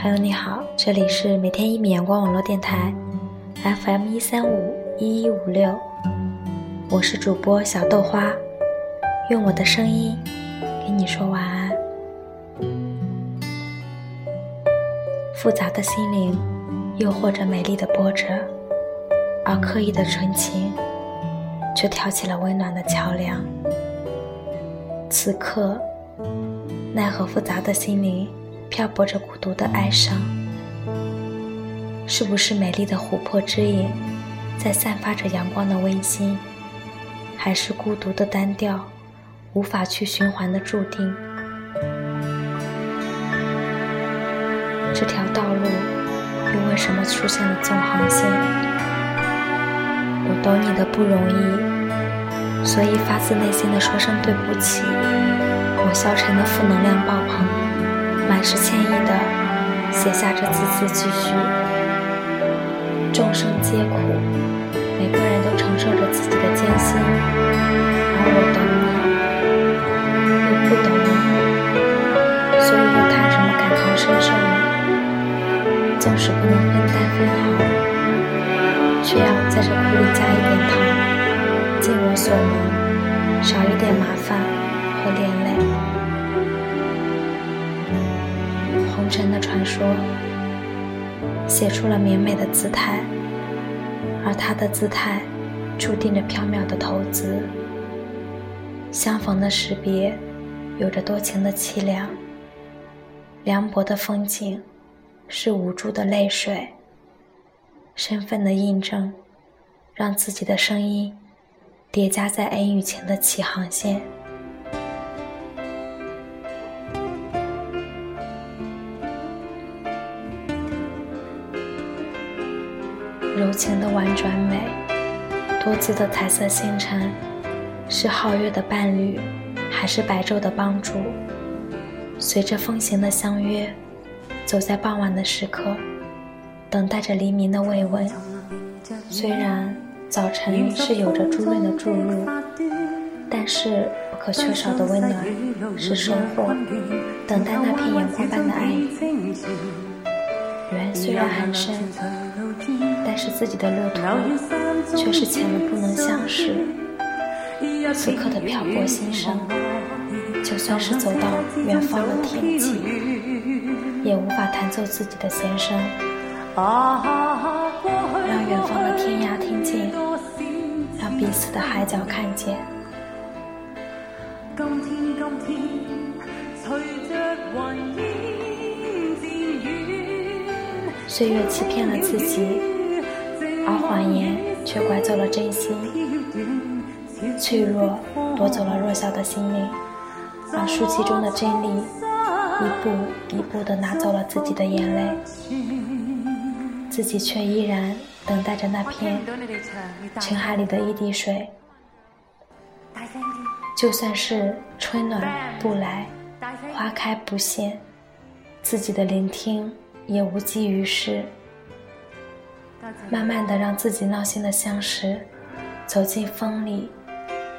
朋友你好，这里是每天一米阳光网络电台，FM 一三五一一五六，我是主播小豆花，用我的声音给你说晚安。复杂的心灵，诱惑着美丽的波折，而刻意的纯情，却挑起了温暖的桥梁。此刻，奈何复杂的心灵。漂泊着孤独的哀伤，是不是美丽的琥珀之影在散发着阳光的温馨，还是孤独的单调，无法去循环的注定？这条道路又为什么出现了纵横线？我懂你的不容易，所以发自内心的说声对不起。我消沉的负能量爆棚。满是歉意的写下这字字句句。众生皆苦，每个人都承受着自己的艰辛，而我懂你，又不懂你，所以又谈什么感同身受呢？纵使不能分担分毫，却要在这苦里加一点糖，尽我所能，少一点麻烦和连累。尘的传说，写出了绵美的姿态，而他的姿态，注定着缥缈的投资。相逢的识别，有着多情的凄凉。凉薄的风景，是无助的泪水。身份的印证，让自己的声音，叠加在恩与情的起航线。柔情的婉转美，多姿的彩色星辰，是皓月的伴侣，还是白昼的帮助？随着风行的相约，走在傍晚的时刻，等待着黎明的慰问。虽然早晨是有着朱润的注入，但是不可缺少的温暖是收获。等待那片阳光般的爱意。缘虽然很深。但是自己的路途却是浅的不能相识。此刻的漂泊心声，就算是走到远方的天际，也无法弹奏自己的弦声，让远方的天涯听见，让彼此的海角看见。岁月欺骗了自己。而谎言却拐走了真心，脆弱夺走了弱小的心灵，而书籍中的真理一步一步地拿走了自己的眼泪，自己却依然等待着那片尘海里的一滴水。就算是春暖不来，花开不现，自己的聆听也无济于事。慢慢的让自己闹心的相识，走进风里、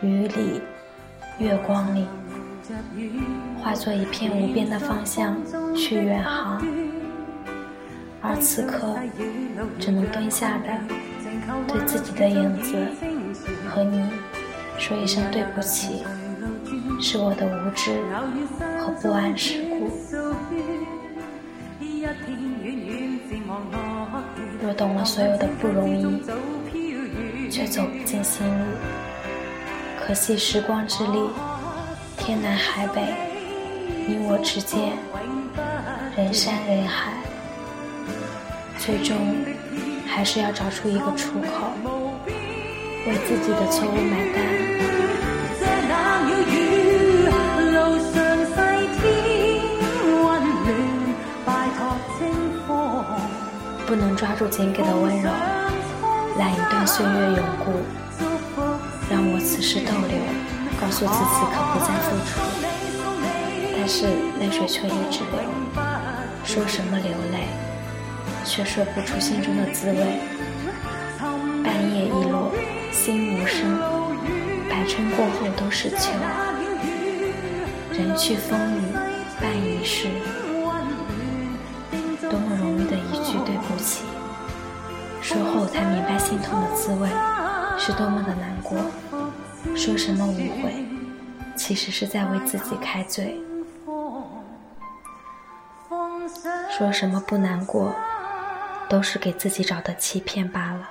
雨里、月光里，化作一片无边的方向去远航。而此刻，只能蹲下的，对自己的影子和你说一声对不起，是我的无知和不谙世故。若懂了所有的不容易，却走不进心里，可惜时光之力，天南海北，你我之间，人山人海，最终还是要找出一个出口，为自己的错误买单。不能抓住紧给的温柔，揽一段岁月永固，让我此时逗留，告诉自己可不再付出，但是泪水却一直流，说什么流泪，却说不出心中的滋味。半夜一落，心无声，百春过后都是秋，人去风雨伴一世。起，说后才明白心痛的滋味是多么的难过，说什么无悔，其实是在为自己开罪。说什么不难过，都是给自己找的欺骗罢了。